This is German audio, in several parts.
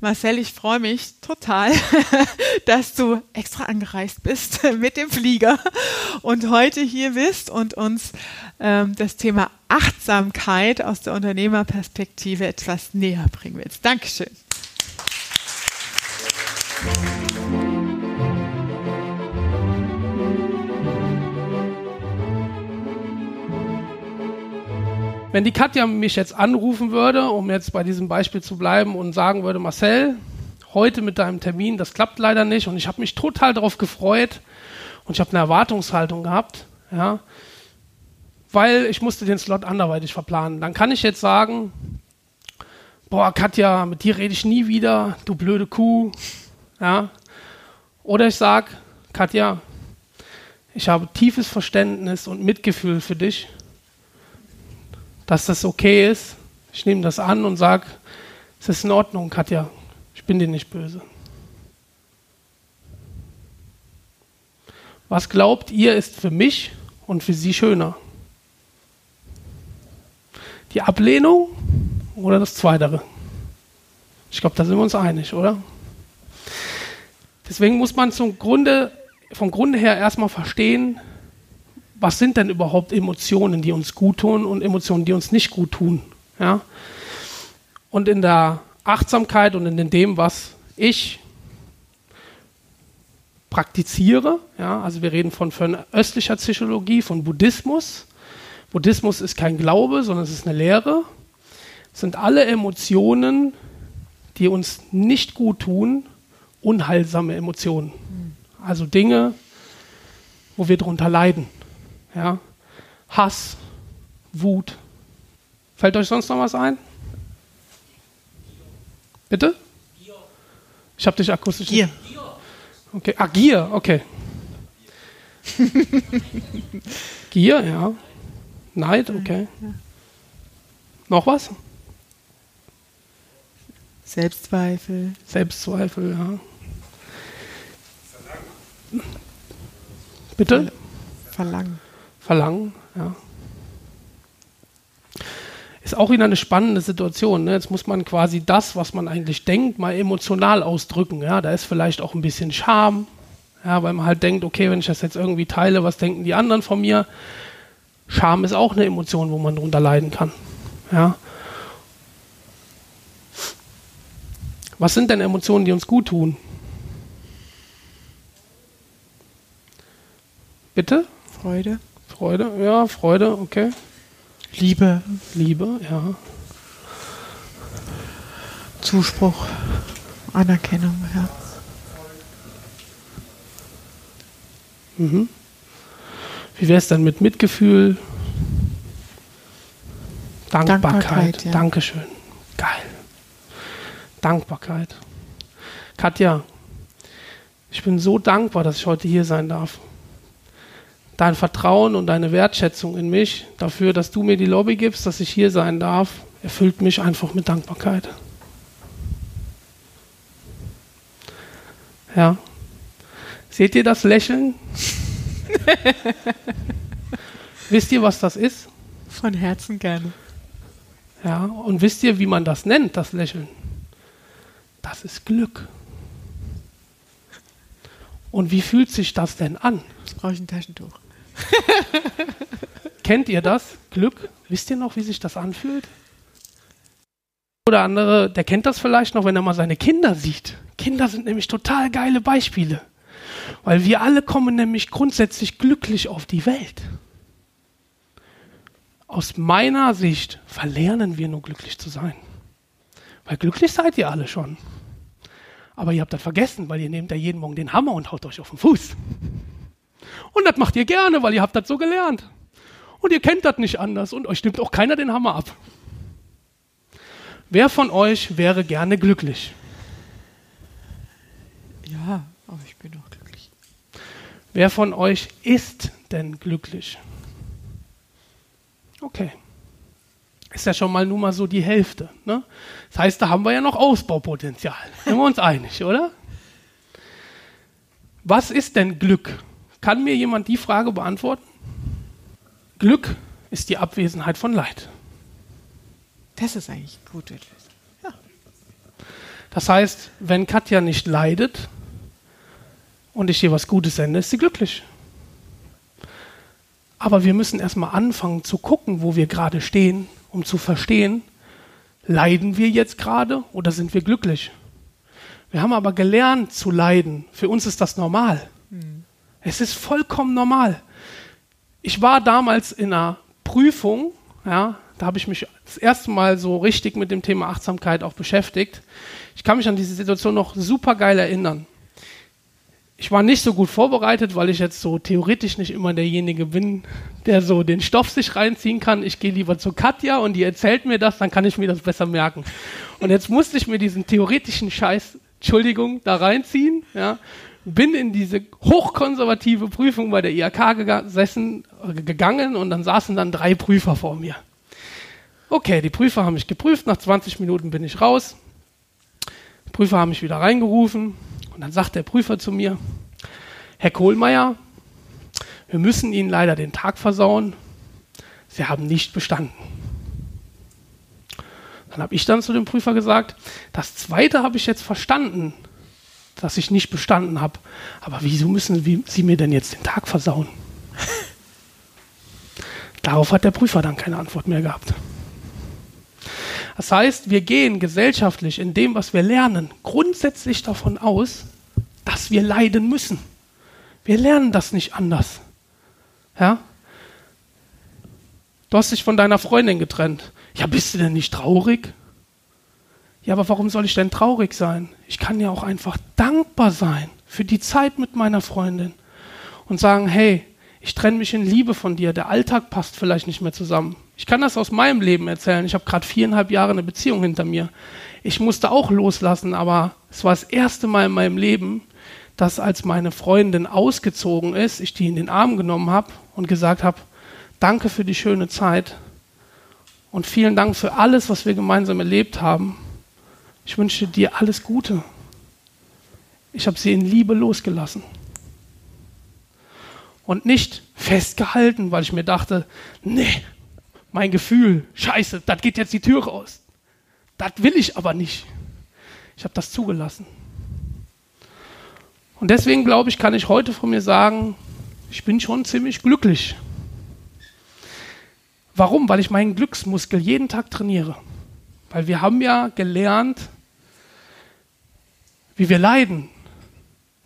Marcel, ich freue mich total, dass du extra angereist bist mit dem Flieger und heute hier bist und uns ähm, das Thema Achtsamkeit aus der Unternehmerperspektive etwas näher bringen willst. Dankeschön. Wenn die Katja mich jetzt anrufen würde, um jetzt bei diesem Beispiel zu bleiben und sagen würde, Marcel, heute mit deinem Termin, das klappt leider nicht und ich habe mich total darauf gefreut und ich habe eine Erwartungshaltung gehabt, ja, weil ich musste den Slot anderweitig verplanen. Dann kann ich jetzt sagen, boah, Katja, mit dir rede ich nie wieder, du blöde Kuh, ja. Oder ich sage, Katja, ich habe tiefes Verständnis und Mitgefühl für dich dass das okay ist. Ich nehme das an und sage, es ist in Ordnung, Katja, ich bin dir nicht böse. Was glaubt ihr, ist für mich und für sie schöner? Die Ablehnung oder das Zweitere? Ich glaube, da sind wir uns einig, oder? Deswegen muss man zum Grunde, vom Grunde her erstmal verstehen, was sind denn überhaupt Emotionen, die uns gut tun und Emotionen, die uns nicht gut tun. Ja? Und in der Achtsamkeit und in dem, was ich praktiziere, ja, also wir reden von, von östlicher Psychologie, von Buddhismus. Buddhismus ist kein Glaube, sondern es ist eine Lehre. Sind alle Emotionen, die uns nicht gut tun, unheilsame Emotionen. Also Dinge, wo wir darunter leiden. Ja? Hass, Wut. Fällt euch sonst noch was ein? Bitte? Ich habe dich akustisch. Gier. Okay. Ah, Gier, okay. Gier, ja. Neid, okay. Noch was? Selbstzweifel. Selbstzweifel, ja. Bitte? Verlangen. Verlangen, ja. Ist auch wieder eine spannende Situation. Ne? Jetzt muss man quasi das, was man eigentlich denkt, mal emotional ausdrücken. Ja? Da ist vielleicht auch ein bisschen Scham, ja, weil man halt denkt, okay, wenn ich das jetzt irgendwie teile, was denken die anderen von mir? Scham ist auch eine Emotion, wo man darunter leiden kann. Ja? Was sind denn Emotionen, die uns gut tun? Bitte? Freude. Freude, ja, Freude, okay. Liebe. Liebe, ja. Zuspruch. Anerkennung, ja. Mhm. Wie wäre es dann mit Mitgefühl? Dankbarkeit. Dankbarkeit, ja. Dankeschön. Geil. Dankbarkeit. Katja, ich bin so dankbar, dass ich heute hier sein darf. Dein Vertrauen und deine Wertschätzung in mich dafür, dass du mir die Lobby gibst, dass ich hier sein darf, erfüllt mich einfach mit Dankbarkeit. Ja. Seht ihr das Lächeln? wisst ihr, was das ist? Von Herzen gerne. Ja, und wisst ihr, wie man das nennt, das Lächeln? Das ist Glück. Und wie fühlt sich das denn an? Jetzt brauche ich ein Taschentuch. Kennt ihr das? Glück? Wisst ihr noch, wie sich das anfühlt? Oder andere, der kennt das vielleicht noch, wenn er mal seine Kinder sieht. Kinder sind nämlich total geile Beispiele. Weil wir alle kommen nämlich grundsätzlich glücklich auf die Welt. Aus meiner Sicht verlernen wir nur glücklich zu sein. Weil glücklich seid ihr alle schon. Aber ihr habt das vergessen, weil ihr nehmt ja jeden Morgen den Hammer und haut euch auf den Fuß. Und das macht ihr gerne, weil ihr habt das so gelernt. Und ihr kennt das nicht anders und euch nimmt auch keiner den Hammer ab. Wer von euch wäre gerne glücklich? Ja, aber ich bin doch glücklich. Wer von euch ist denn glücklich? Okay. Ist ja schon mal nur mal so die Hälfte. Ne? Das heißt, da haben wir ja noch Ausbaupotenzial. Sind wir uns einig, oder? Was ist denn Glück? Kann mir jemand die Frage beantworten? Glück ist die Abwesenheit von Leid. Das ist eigentlich gut. Ja. Das heißt, wenn Katja nicht leidet und ich ihr was Gutes sende, ist sie glücklich. Aber wir müssen erstmal anfangen zu gucken, wo wir gerade stehen, um zu verstehen, leiden wir jetzt gerade oder sind wir glücklich? Wir haben aber gelernt zu leiden. Für uns ist das normal. Mhm. Es ist vollkommen normal. Ich war damals in einer Prüfung, ja, da habe ich mich das erste Mal so richtig mit dem Thema Achtsamkeit auch beschäftigt. Ich kann mich an diese Situation noch super geil erinnern. Ich war nicht so gut vorbereitet, weil ich jetzt so theoretisch nicht immer derjenige bin, der so den Stoff sich reinziehen kann. Ich gehe lieber zu Katja und die erzählt mir das, dann kann ich mir das besser merken. Und jetzt musste ich mir diesen theoretischen Scheiß, Entschuldigung, da reinziehen, ja, bin in diese hochkonservative Prüfung bei der IHK gesessen, gegangen und dann saßen dann drei Prüfer vor mir. Okay, die Prüfer haben mich geprüft, nach 20 Minuten bin ich raus. Die Prüfer haben mich wieder reingerufen und dann sagt der Prüfer zu mir, Herr Kohlmeier, wir müssen Ihnen leider den Tag versauen. Sie haben nicht bestanden. Dann habe ich dann zu dem Prüfer gesagt, das zweite habe ich jetzt verstanden dass ich nicht bestanden habe. Aber wieso müssen Sie mir denn jetzt den Tag versauen? Darauf hat der Prüfer dann keine Antwort mehr gehabt. Das heißt, wir gehen gesellschaftlich in dem, was wir lernen, grundsätzlich davon aus, dass wir leiden müssen. Wir lernen das nicht anders. Ja? Du hast dich von deiner Freundin getrennt. Ja, bist du denn nicht traurig? Ja, aber warum soll ich denn traurig sein? Ich kann ja auch einfach dankbar sein für die Zeit mit meiner Freundin und sagen, hey, ich trenne mich in Liebe von dir, der Alltag passt vielleicht nicht mehr zusammen. Ich kann das aus meinem Leben erzählen. Ich habe gerade viereinhalb Jahre eine Beziehung hinter mir. Ich musste auch loslassen, aber es war das erste Mal in meinem Leben, dass als meine Freundin ausgezogen ist, ich die in den Arm genommen habe und gesagt habe, danke für die schöne Zeit und vielen Dank für alles, was wir gemeinsam erlebt haben. Ich wünsche dir alles Gute. Ich habe sie in Liebe losgelassen. Und nicht festgehalten, weil ich mir dachte, nee, mein Gefühl, scheiße, das geht jetzt die Tür raus. Das will ich aber nicht. Ich habe das zugelassen. Und deswegen glaube ich, kann ich heute von mir sagen, ich bin schon ziemlich glücklich. Warum? Weil ich meinen Glücksmuskel jeden Tag trainiere. Weil wir haben ja gelernt, wie wir leiden.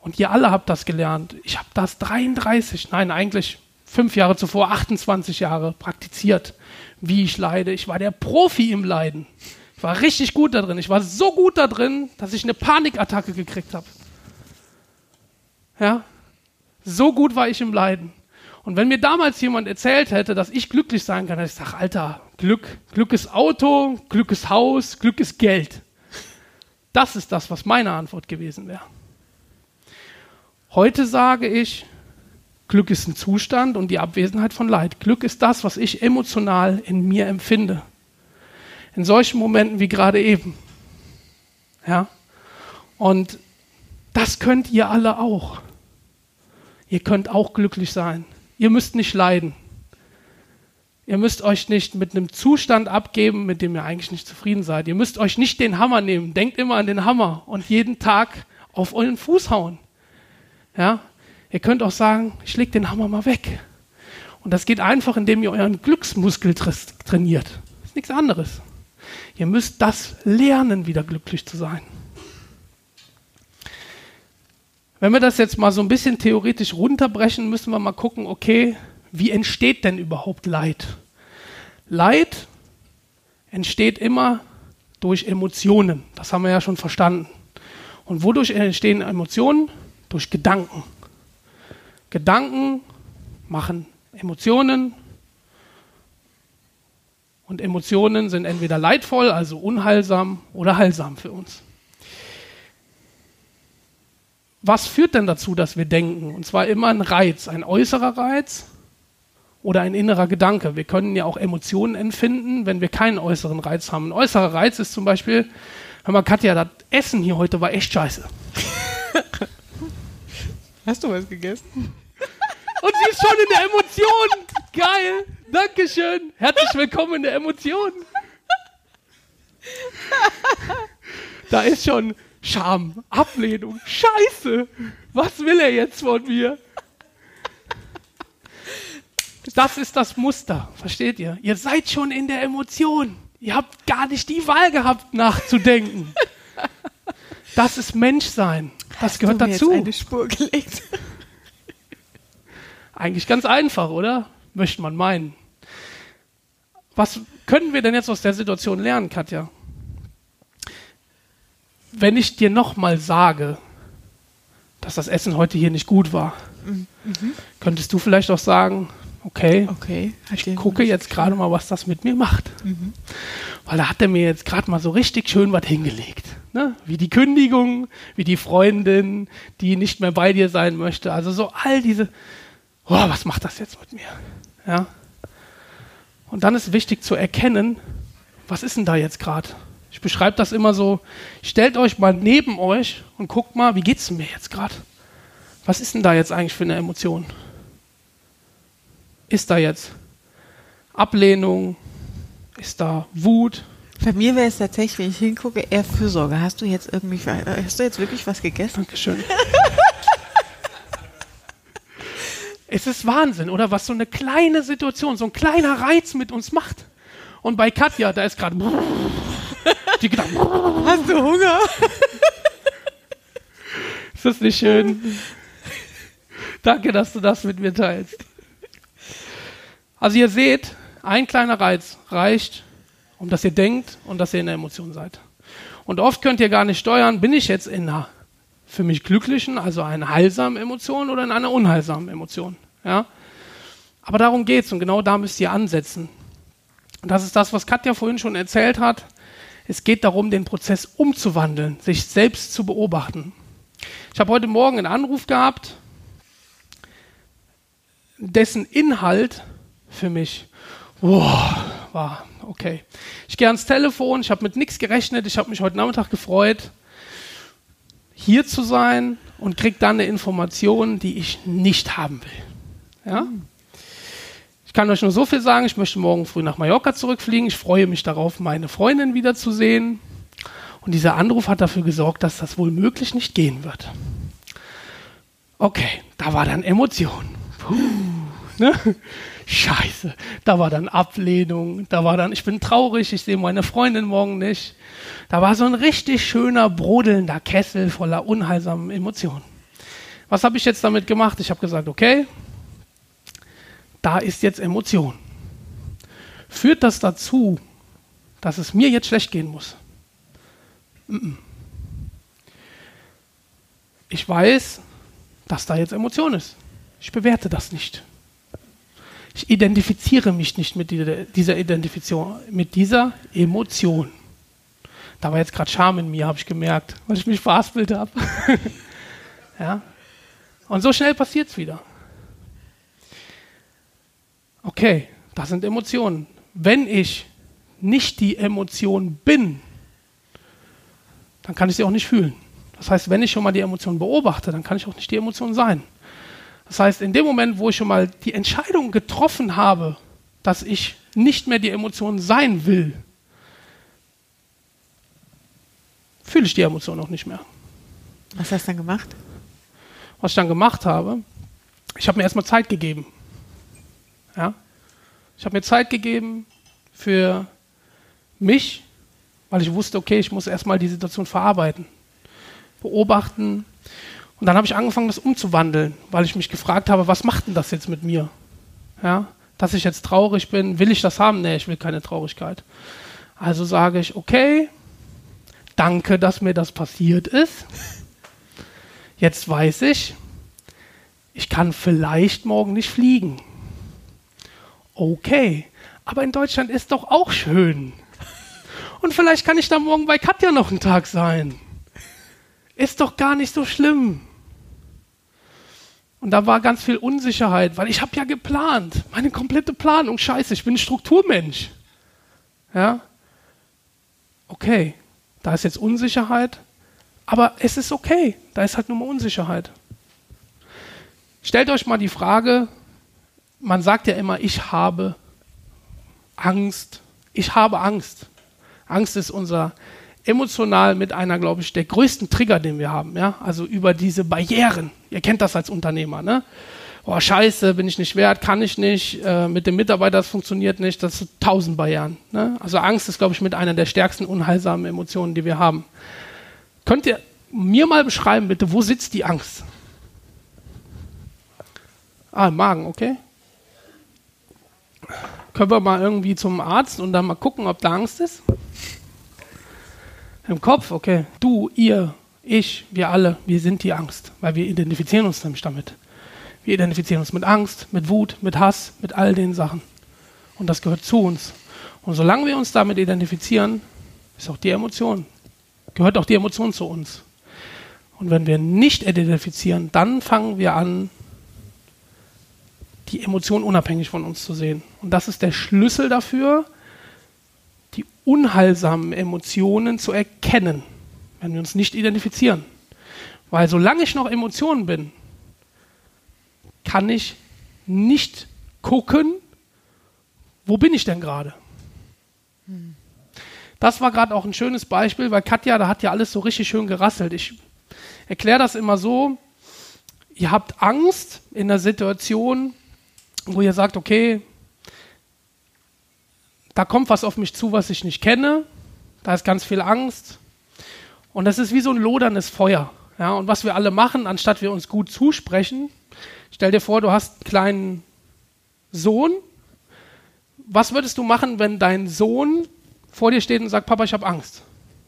Und ihr alle habt das gelernt. Ich habe das 33, nein, eigentlich fünf Jahre zuvor, 28 Jahre praktiziert, wie ich leide. Ich war der Profi im Leiden. Ich war richtig gut da drin. Ich war so gut da drin, dass ich eine Panikattacke gekriegt habe. Ja? So gut war ich im Leiden. Und wenn mir damals jemand erzählt hätte, dass ich glücklich sein kann, dann ich sage, Alter, Glück, Glück ist Auto, Glück ist Haus, Glück ist Geld. Das ist das, was meine Antwort gewesen wäre. Heute sage ich, Glück ist ein Zustand und die Abwesenheit von Leid. Glück ist das, was ich emotional in mir empfinde. In solchen Momenten wie gerade eben. Ja? Und das könnt ihr alle auch. Ihr könnt auch glücklich sein. Ihr müsst nicht leiden. Ihr müsst euch nicht mit einem Zustand abgeben, mit dem ihr eigentlich nicht zufrieden seid. Ihr müsst euch nicht den Hammer nehmen. Denkt immer an den Hammer und jeden Tag auf euren Fuß hauen. Ja? Ihr könnt auch sagen, ich leg den Hammer mal weg. Und das geht einfach, indem ihr euren Glücksmuskel trainiert. Das ist nichts anderes. Ihr müsst das lernen, wieder glücklich zu sein. Wenn wir das jetzt mal so ein bisschen theoretisch runterbrechen, müssen wir mal gucken, okay, wie entsteht denn überhaupt Leid? Leid entsteht immer durch Emotionen. Das haben wir ja schon verstanden. Und wodurch entstehen Emotionen? Durch Gedanken. Gedanken machen Emotionen. Und Emotionen sind entweder leidvoll, also unheilsam, oder heilsam für uns was führt denn dazu, dass wir denken? Und zwar immer ein Reiz, ein äußerer Reiz oder ein innerer Gedanke. Wir können ja auch Emotionen empfinden, wenn wir keinen äußeren Reiz haben. Ein äußerer Reiz ist zum Beispiel, hör mal, Katja, das Essen hier heute war echt scheiße. Hast du was gegessen? Und sie ist schon in der Emotion. Geil. Dankeschön. Herzlich willkommen in der Emotion. Da ist schon Scham, Ablehnung, Scheiße. Was will er jetzt von mir? Das ist das Muster, versteht ihr? Ihr seid schon in der Emotion. Ihr habt gar nicht die Wahl gehabt, nachzudenken. Das ist Menschsein. Das gehört du mir dazu. Jetzt eine Spur gelegt. Eigentlich ganz einfach, oder? Möchte man meinen. Was können wir denn jetzt aus der Situation lernen, Katja? Wenn ich dir nochmal sage, dass das Essen heute hier nicht gut war, mhm. könntest du vielleicht auch sagen, okay, okay ich gucke jetzt gerade mal, was das mit mir macht. Mhm. Weil da hat er mir jetzt gerade mal so richtig schön was hingelegt. Ne? Wie die Kündigung, wie die Freundin, die nicht mehr bei dir sein möchte. Also so all diese, oh, was macht das jetzt mit mir? Ja. Und dann ist wichtig zu erkennen, was ist denn da jetzt gerade? Ich beschreibe das immer so, stellt euch mal neben euch und guckt mal, wie geht es mir jetzt gerade? Was ist denn da jetzt eigentlich für eine Emotion? Ist da jetzt Ablehnung? Ist da Wut? Bei mir wäre es tatsächlich, wenn ich hingucke, eher Fürsorge. Hast du jetzt irgendwie, hast du jetzt wirklich was gegessen? Dankeschön. es ist Wahnsinn, oder? Was so eine kleine Situation, so ein kleiner Reiz mit uns macht. Und bei Katja, da ist gerade die gedacht, hast du Hunger? ist das nicht schön? Danke, dass du das mit mir teilst. Also ihr seht, ein kleiner Reiz reicht, um dass ihr denkt und dass ihr in der Emotion seid. Und oft könnt ihr gar nicht steuern, bin ich jetzt in einer für mich glücklichen, also einer heilsamen Emotion oder in einer unheilsamen Emotion. Ja? Aber darum geht es und genau da müsst ihr ansetzen. Und das ist das, was Katja vorhin schon erzählt hat. Es geht darum, den Prozess umzuwandeln, sich selbst zu beobachten. Ich habe heute Morgen einen Anruf gehabt, dessen Inhalt für mich wow, war okay. Ich gehe ans Telefon, ich habe mit nichts gerechnet, ich habe mich heute Nachmittag gefreut, hier zu sein und kriege dann eine Information, die ich nicht haben will. Ja? Ich kann euch nur so viel sagen, ich möchte morgen früh nach Mallorca zurückfliegen. Ich freue mich darauf, meine Freundin wiederzusehen. Und dieser Anruf hat dafür gesorgt, dass das wohl möglich nicht gehen wird. Okay, da war dann Emotion. Puh, ne? Scheiße, da war dann Ablehnung, da war dann, ich bin traurig, ich sehe meine Freundin morgen nicht. Da war so ein richtig schöner, brodelnder Kessel voller unheilsamen Emotionen. Was habe ich jetzt damit gemacht? Ich habe gesagt, okay, da ist jetzt Emotion. Führt das dazu, dass es mir jetzt schlecht gehen muss? Ich weiß, dass da jetzt Emotion ist. Ich bewerte das nicht ich identifiziere mich nicht mit dieser, Identifikation, mit dieser Emotion. Da war jetzt gerade Scham in mir, habe ich gemerkt, weil ich mich verhaspelt habe. ja. Und so schnell passiert es wieder. Okay, das sind Emotionen. Wenn ich nicht die Emotion bin, dann kann ich sie auch nicht fühlen. Das heißt, wenn ich schon mal die Emotion beobachte, dann kann ich auch nicht die Emotion sein. Das heißt, in dem Moment, wo ich schon mal die Entscheidung getroffen habe, dass ich nicht mehr die Emotion sein will, fühle ich die Emotion auch nicht mehr. Was hast du dann gemacht? Was ich dann gemacht habe, ich habe mir erstmal Zeit gegeben. Ja? Ich habe mir Zeit gegeben für mich, weil ich wusste, okay, ich muss erstmal die Situation verarbeiten, beobachten, und dann habe ich angefangen, das umzuwandeln, weil ich mich gefragt habe, was macht denn das jetzt mit mir? Ja, dass ich jetzt traurig bin, will ich das haben? Nee, ich will keine Traurigkeit. Also sage ich, okay, danke, dass mir das passiert ist. Jetzt weiß ich, ich kann vielleicht morgen nicht fliegen. Okay, aber in Deutschland ist doch auch schön. Und vielleicht kann ich da morgen bei Katja noch einen Tag sein. Ist doch gar nicht so schlimm. Und da war ganz viel Unsicherheit, weil ich habe ja geplant, meine komplette Planung, scheiße, ich bin ein Strukturmensch. Ja? Okay, da ist jetzt Unsicherheit, aber es ist okay, da ist halt nur mal Unsicherheit. Stellt euch mal die Frage, man sagt ja immer, ich habe Angst, ich habe Angst. Angst ist unser emotional mit einer, glaube ich, der größten Trigger, den wir haben. Ja? Also über diese Barrieren. Ihr kennt das als Unternehmer. Ne? Oh, scheiße, bin ich nicht wert, kann ich nicht, äh, mit dem Mitarbeiter, das funktioniert nicht, das sind tausend Barrieren. Ne? Also Angst ist, glaube ich, mit einer der stärksten unheilsamen Emotionen, die wir haben. Könnt ihr mir mal beschreiben, bitte, wo sitzt die Angst? Ah, im Magen, okay. Können wir mal irgendwie zum Arzt und dann mal gucken, ob da Angst ist? Im Kopf, okay. Du, ihr, ich, wir alle, wir sind die Angst, weil wir identifizieren uns nämlich damit. Wir identifizieren uns mit Angst, mit Wut, mit Hass, mit all den Sachen. Und das gehört zu uns. Und solange wir uns damit identifizieren, ist auch die Emotion, gehört auch die Emotion zu uns. Und wenn wir nicht identifizieren, dann fangen wir an, die Emotion unabhängig von uns zu sehen. Und das ist der Schlüssel dafür, die unheilsamen Emotionen zu erkennen, wenn wir uns nicht identifizieren. Weil solange ich noch Emotionen bin, kann ich nicht gucken, wo bin ich denn gerade. Das war gerade auch ein schönes Beispiel, weil Katja, da hat ja alles so richtig schön gerasselt. Ich erkläre das immer so, ihr habt Angst in der Situation, wo ihr sagt, okay, da kommt was auf mich zu, was ich nicht kenne, da ist ganz viel Angst und das ist wie so ein loderndes Feuer. Ja, und was wir alle machen, anstatt wir uns gut zusprechen, stell dir vor, du hast einen kleinen Sohn. Was würdest du machen, wenn dein Sohn vor dir steht und sagt, Papa, ich habe Angst?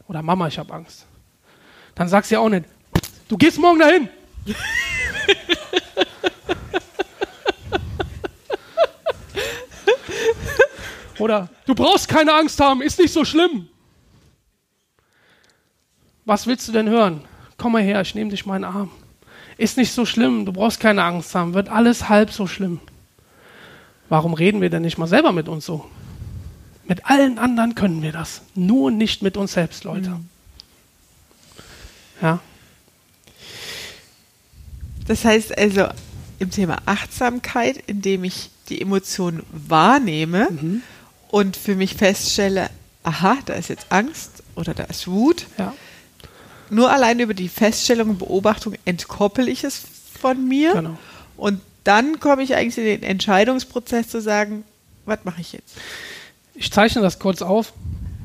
Oder Mama, ich habe Angst. Dann sagst du ja auch nicht, du gehst morgen dahin. Oder du brauchst keine Angst haben, ist nicht so schlimm. Was willst du denn hören? Komm mal her, ich nehme dich mal in den Arm. Ist nicht so schlimm, du brauchst keine Angst haben, wird alles halb so schlimm. Warum reden wir denn nicht mal selber mit uns so? Mit allen anderen können wir das, nur nicht mit uns selbst, Leute. Mhm. Ja. Das heißt also im Thema Achtsamkeit, indem ich die Emotionen wahrnehme mhm und für mich feststelle, aha, da ist jetzt Angst oder da ist Wut. Ja. Nur allein über die Feststellung und Beobachtung entkoppel ich es von mir. Genau. Und dann komme ich eigentlich in den Entscheidungsprozess zu sagen, was mache ich jetzt? Ich zeichne das kurz auf,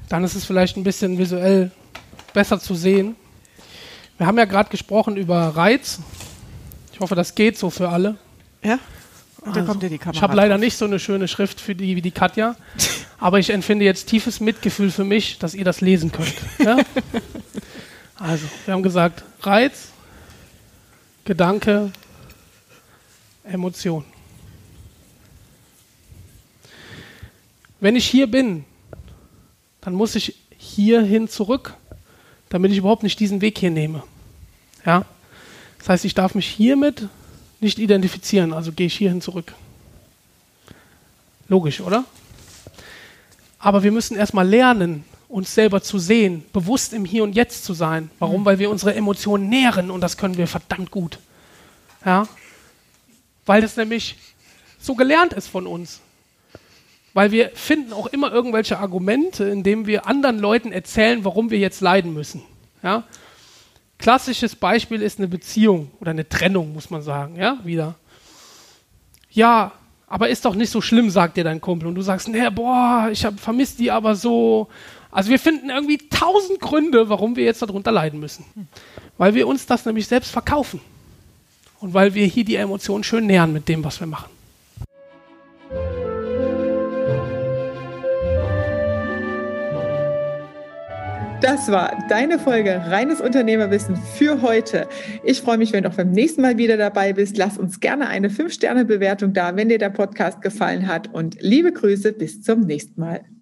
dann ist es vielleicht ein bisschen visuell besser zu sehen. Wir haben ja gerade gesprochen über Reiz. Ich hoffe, das geht so für alle. Ja. Und da also, kommt ja die Kamera. Ich habe leider nicht so eine schöne Schrift für die wie die Katja, aber ich empfinde jetzt tiefes Mitgefühl für mich, dass ihr das lesen könnt. Ja? Also, wir haben gesagt, Reiz, Gedanke, Emotion. Wenn ich hier bin, dann muss ich hierhin zurück, damit ich überhaupt nicht diesen Weg hier nehme. Ja? Das heißt, ich darf mich hiermit nicht identifizieren, also gehe ich hierhin zurück. Logisch, oder? Aber wir müssen erstmal lernen, uns selber zu sehen, bewusst im Hier und Jetzt zu sein. Warum? Mhm. Weil wir unsere Emotionen nähren und das können wir verdammt gut. Ja? Weil das nämlich so gelernt ist von uns. Weil wir finden auch immer irgendwelche Argumente, indem wir anderen Leuten erzählen, warum wir jetzt leiden müssen. Ja? Klassisches Beispiel ist eine Beziehung oder eine Trennung, muss man sagen, ja, wieder. Ja, aber ist doch nicht so schlimm, sagt dir dein Kumpel. Und du sagst, nee, boah, ich vermisse die aber so. Also wir finden irgendwie tausend Gründe, warum wir jetzt darunter leiden müssen. Weil wir uns das nämlich selbst verkaufen. Und weil wir hier die Emotionen schön nähern mit dem, was wir machen. Das war deine Folge Reines Unternehmerwissen für heute. Ich freue mich, wenn du auch beim nächsten Mal wieder dabei bist. Lass uns gerne eine 5-Sterne-Bewertung da, wenn dir der Podcast gefallen hat. Und liebe Grüße, bis zum nächsten Mal.